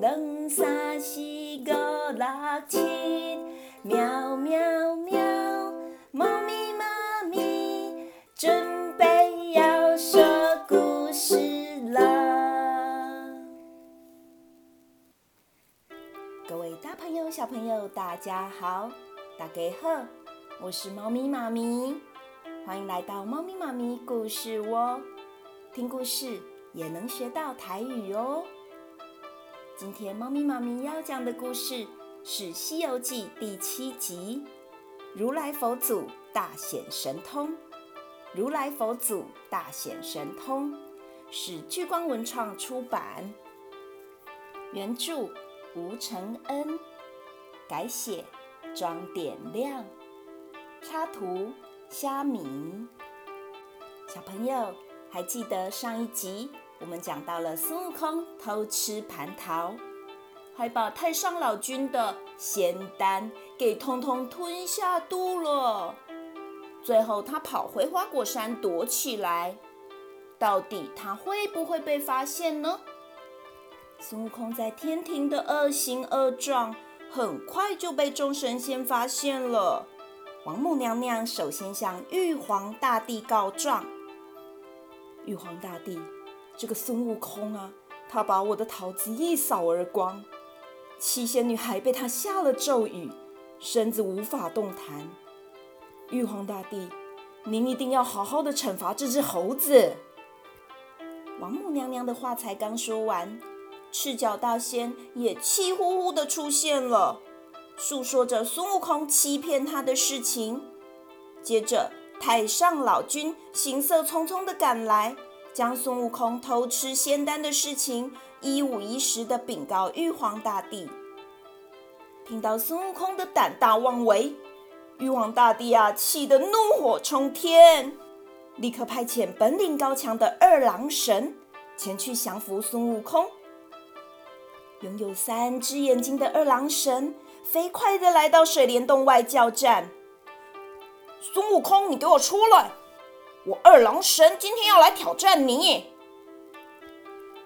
两三四五六七，喵喵喵，猫咪妈咪准备要说故事了。各位大朋友、小朋友，大家好，大家好，我是猫咪妈咪，欢迎来到猫咪妈咪故事窝，听故事也能学到台语哦。今天猫咪妈咪要讲的故事是《西游记》第七集《如来佛祖大显神通》。如来佛祖大显神通是聚光文创出版，原著吴承恩，改写庄点亮，插图虾米。小朋友还记得上一集？我们讲到了孙悟空偷吃蟠桃，还把太上老君的仙丹给通通吞下肚了。最后他跑回花果山躲起来，到底他会不会被发现呢？孙悟空在天庭的恶行恶状，很快就被众神仙发现了。王母娘娘首先向玉皇大帝告状，玉皇大帝。这个孙悟空啊，他把我的桃子一扫而光，七仙女还被他下了咒语，身子无法动弹。玉皇大帝，您一定要好好的惩罚这只猴子。王母娘娘的话才刚说完，赤脚大仙也气呼呼的出现了，诉说着孙悟空欺骗他的事情。接着，太上老君行色匆匆的赶来。将孙悟空偷吃仙丹的事情一五一十地禀告玉皇大帝。听到孙悟空的胆大妄为，玉皇大帝啊，气得怒火冲天，立刻派遣本领高强的二郎神前去降服孙悟空。拥有三只眼睛的二郎神飞快地来到水帘洞外叫战：“孙悟空，你给我出来！”我二郎神今天要来挑战你，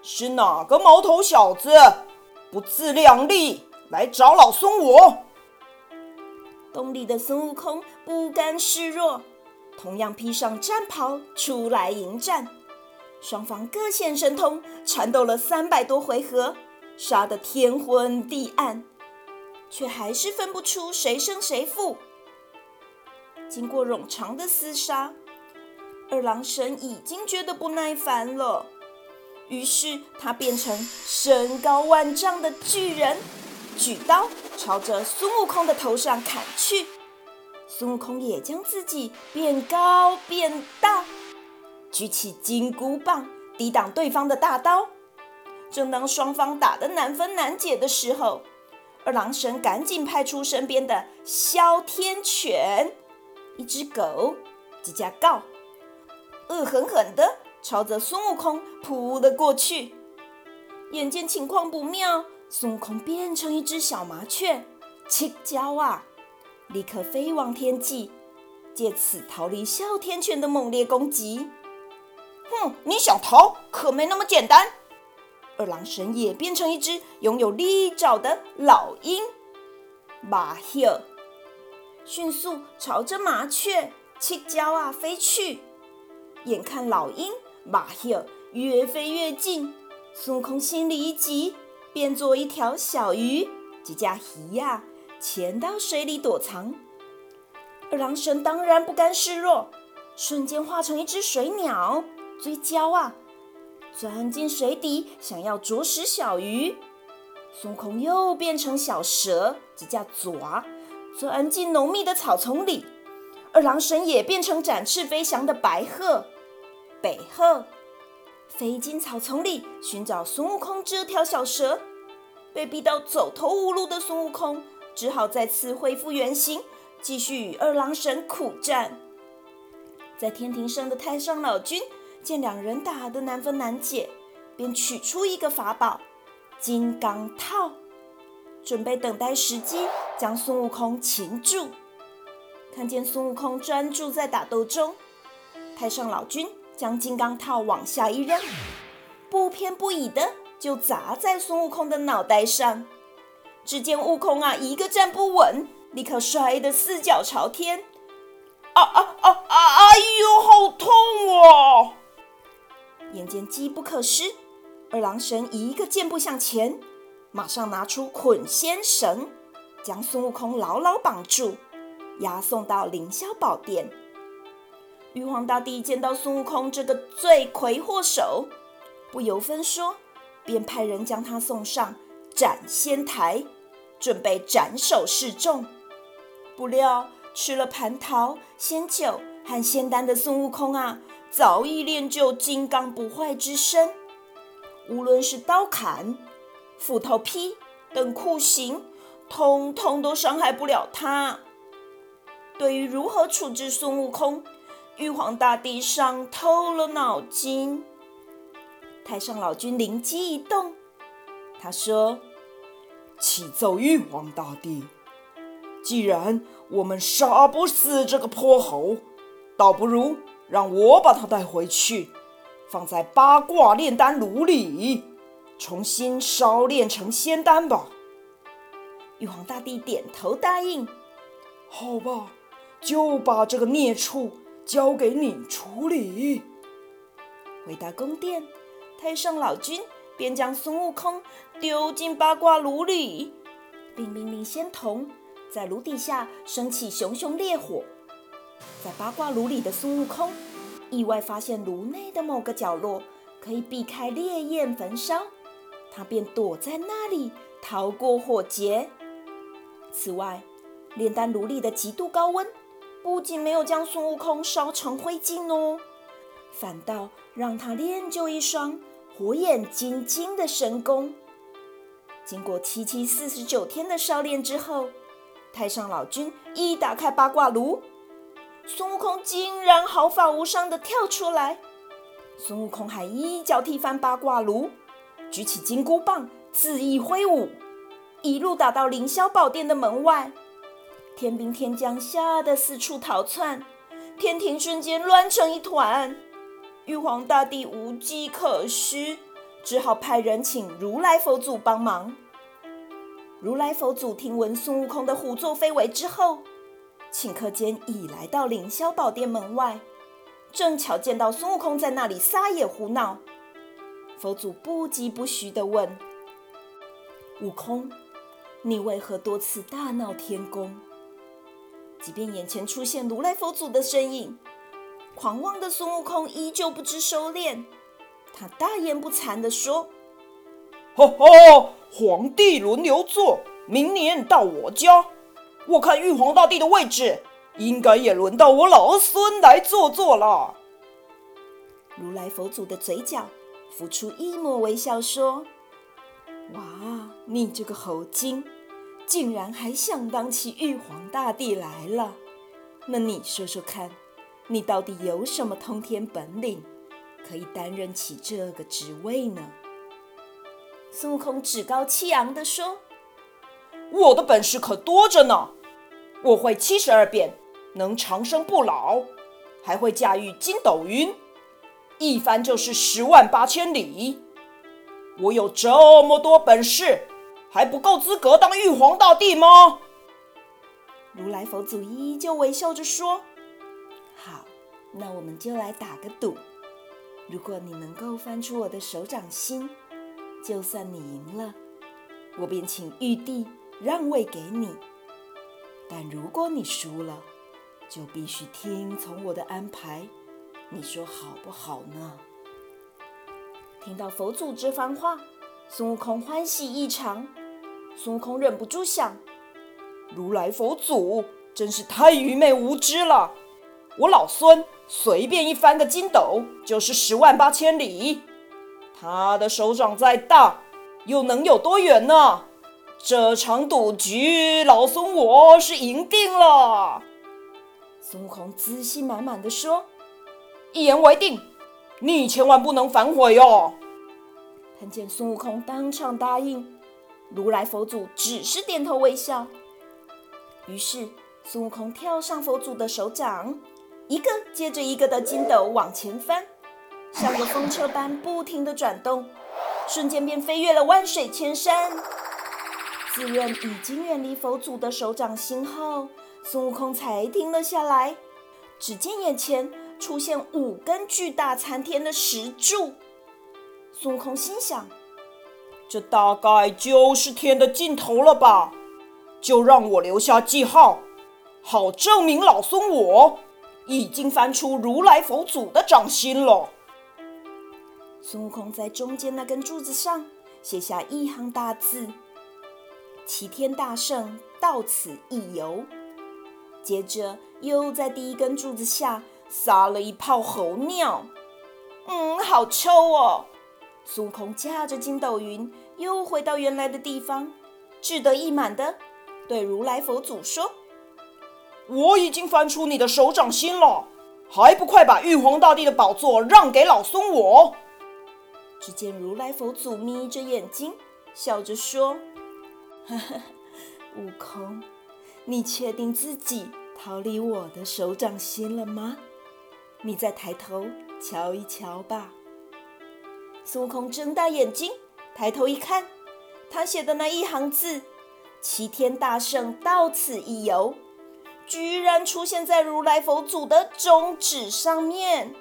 是哪个毛头小子不自量力来找老孙我？洞里的孙悟空不甘示弱，同样披上战袍出来迎战。双方各显神通，缠斗了三百多回合，杀得天昏地暗，却还是分不出谁胜谁负。经过冗长的厮杀。二郎神已经觉得不耐烦了，于是他变成身高万丈的巨人，举刀朝着孙悟空的头上砍去。孙悟空也将自己变高变大，举起金箍棒抵挡对方的大刀。正当双方打得难分难解的时候，二郎神赶紧派出身边的哮天犬，一只狗，几家告。恶狠狠地朝着孙悟空扑了过去。眼见情况不妙，孙悟空变成一只小麻雀，七脚啊，立刻飞往天际，借此逃离哮天犬的猛烈攻击。哼，你想逃可没那么简单！二郎神也变成一只拥有利爪的老鹰，麻雀，迅速朝着麻雀七脚啊飞去。眼看老鹰麻雀越飞越近，孙悟空心里一急，变作一条小鱼，几架鱼呀，潜到水里躲藏。二郎神当然不甘示弱，瞬间化成一只水鸟，追焦啊，钻进水底，想要啄食小鱼。孙悟空又变成小蛇，几架爪，钻进浓密的草丛里。二郎神也变成展翅飞翔的白鹤。北鹤飞进草丛里寻找孙悟空这条小蛇，被逼到走投无路的孙悟空只好再次恢复原形，继续与二郎神苦战。在天庭上的太上老君见两人打得难分难解，便取出一个法宝金刚套，准备等待时机将孙悟空擒住。看见孙悟空专注在打斗中，太上老君。将金刚套往下一扔，不偏不倚的就砸在孙悟空的脑袋上。只见悟空啊，一个站不稳，立刻摔得四脚朝天。啊啊啊啊！哎呦，好痛哦！眼见机不可失，二郎神一个箭步向前，马上拿出捆仙绳，将孙悟空牢牢绑住，押送到凌霄宝殿。玉皇大帝见到孙悟空这个罪魁祸首，不由分说，便派人将他送上斩仙台，准备斩首示众。不料吃了蟠桃、仙酒和仙丹的孙悟空啊，早已练就金刚不坏之身，无论是刀砍、斧头劈等酷刑，通通都伤害不了他。对于如何处置孙悟空，玉皇大帝伤透了脑筋，太上老君灵机一动，他说：“启奏玉皇大帝，既然我们杀不死这个泼猴，倒不如让我把他带回去，放在八卦炼丹炉里，重新烧炼成仙丹吧。”玉皇大帝点头答应：“好吧，就把这个孽畜。”交给你处理。回到宫殿，太上老君便将孙悟空丢进八卦炉里，并命令仙童在炉底下升起熊熊烈火。在八卦炉里的孙悟空意外发现炉内的某个角落可以避开烈焰焚烧，他便躲在那里逃过火劫。此外，炼丹炉里的极度高温。不仅没有将孙悟空烧成灰烬哦，反倒让他练就一双火眼金睛的神功。经过七七四十九天的烧炼之后，太上老君一打开八卦炉，孙悟空竟然毫发无伤地跳出来。孙悟空还一脚踢翻八卦炉，举起金箍棒，恣意挥舞，一路打到凌霄宝殿的门外。天兵天将吓得四处逃窜，天庭瞬间乱成一团。玉皇大帝无计可施，只好派人请如来佛祖帮忙。如来佛祖听闻孙悟空的胡作非为之后，顷刻间已来到凌霄宝殿门外，正巧见到孙悟空在那里撒野胡闹。佛祖不疾不徐地问：“悟空，你为何多次大闹天宫？”即便眼前出现如来佛祖的身影，狂妄的孙悟空依旧不知收敛。他大言不惭地说：“哈哈，皇帝轮流坐，明年到我家，我看玉皇大帝的位置，应该也轮到我老孙来坐坐了。”如来佛祖的嘴角浮出一抹微笑，说：“哇，你这个猴精！”竟然还想当起玉皇大帝来了？那你说说看，你到底有什么通天本领，可以担任起这个职位呢？孙悟空趾高气扬地说：“我的本事可多着呢，我会七十二变，能长生不老，还会驾驭筋斗云，一翻就是十万八千里。我有这么多本事。”还不够资格当玉皇大帝吗？如来佛祖依旧微笑着说：“好，那我们就来打个赌。如果你能够翻出我的手掌心，就算你赢了，我便请玉帝让位给你。但如果你输了，就必须听从我的安排。你说好不好呢？”听到佛祖这番话，孙悟空欢喜异常。孙悟空忍不住想：如来佛祖真是太愚昧无知了。我老孙随便一翻个筋斗，就是十万八千里。他的手掌再大，又能有多远呢？这场赌局，老孙我是赢定了。孙悟空自信满满的说：“一言为定，你千万不能反悔哦。”看见孙悟空当场答应。如来佛祖只是点头微笑，于是孙悟空跳上佛祖的手掌，一个接着一个的筋斗往前翻，像个风车般不停的转动，瞬间便飞越了万水千山。自认已经远离佛祖的手掌心后，孙悟空才停了下来。只见眼前出现五根巨大参天的石柱。孙悟空心想：这大概就是天的尽头了吧？就让我留下记号，好证明老孙我已经翻出如来佛祖的掌心了。孙悟空在中间那根柱子上写下一行大字：“齐天大圣到此一游。”接着又在第一根柱子下撒了一泡猴尿，嗯，好臭哦！孙悟空驾着筋斗云又回到原来的地方，志得意满地对如来佛祖说：“我已经翻出你的手掌心了，还不快把玉皇大帝的宝座让给老孙我！”只见如来佛祖眯着眼睛，笑着说：“呵呵，悟空。”你确定自己逃离我的手掌心了吗？你再抬头瞧一瞧吧。孙悟空睁大眼睛，抬头一看，他写的那一行字“齐天大圣到此一游”，居然出现在如来佛祖的中指上面，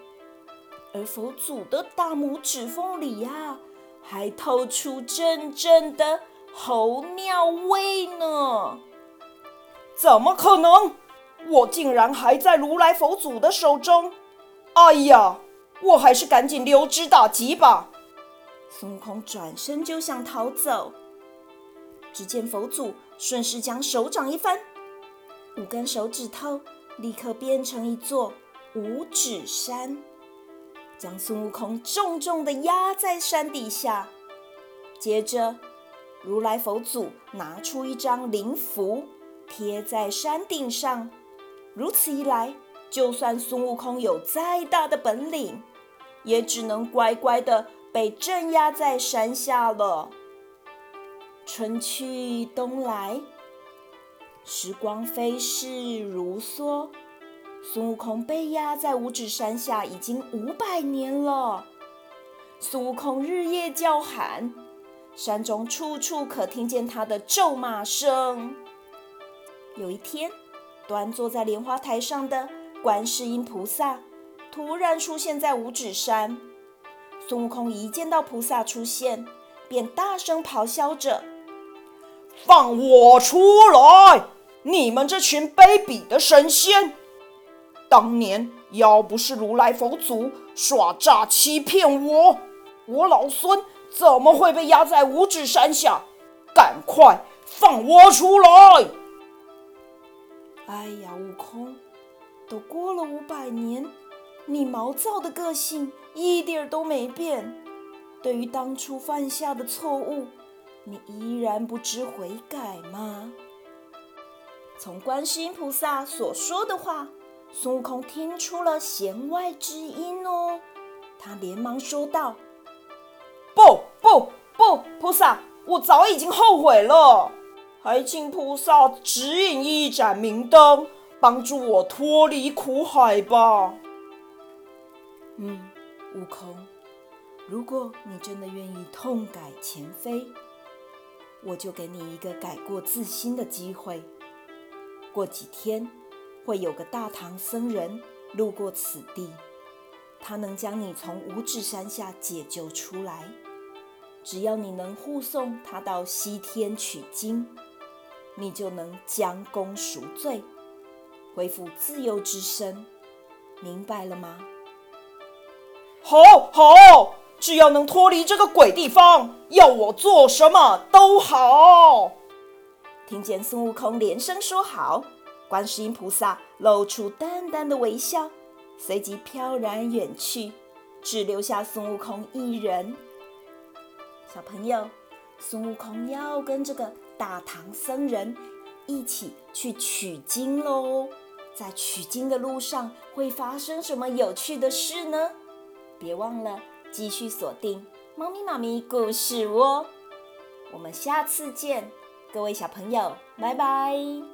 而佛祖的大拇指缝里呀，还透出阵阵的猴尿味呢。怎么可能？我竟然还在如来佛祖的手中！哎呀，我还是赶紧溜之大吉吧！孙悟空转身就想逃走，只见佛祖顺势将手掌一翻，五根手指头立刻变成一座五指山，将孙悟空重重的压在山底下。接着，如来佛祖拿出一张灵符。贴在山顶上，如此一来，就算孙悟空有再大的本领，也只能乖乖的被镇压在山下了。春去冬来，时光飞逝如梭，孙悟空被压在五指山下已经五百年了。孙悟空日夜叫喊，山中处处可听见他的咒骂声。有一天，端坐在莲花台上的观世音菩萨突然出现在五指山。孙悟空一见到菩萨出现，便大声咆哮着：“放我出来！你们这群卑鄙的神仙！当年要不是如来佛祖耍诈欺骗我，我老孙怎么会被压在五指山下？赶快放我出来！”哎呀，悟空，都过了五百年，你毛躁的个性一点儿都没变。对于当初犯下的错误，你依然不知悔改吗？从观世音菩萨所说的话，孙悟空听出了弦外之音哦。他连忙说道：“不不不，菩萨，我早已经后悔了。”还请菩萨指引一盏明灯，帮助我脱离苦海吧。嗯，悟空，如果你真的愿意痛改前非，我就给你一个改过自新的机会。过几天会有个大唐僧人路过此地，他能将你从五指山下解救出来。只要你能护送他到西天取经。你就能将功赎罪，恢复自由之身，明白了吗？好，好，只要能脱离这个鬼地方，要我做什么都好。听见孙悟空连声说好，观世音菩萨露出淡淡的微笑，随即飘然远去，只留下孙悟空一人。小朋友，孙悟空要跟这个。大唐僧人一起去取经喽，在取经的路上会发生什么有趣的事呢？别忘了继续锁定猫咪妈咪故事窝，我们下次见，各位小朋友，拜拜。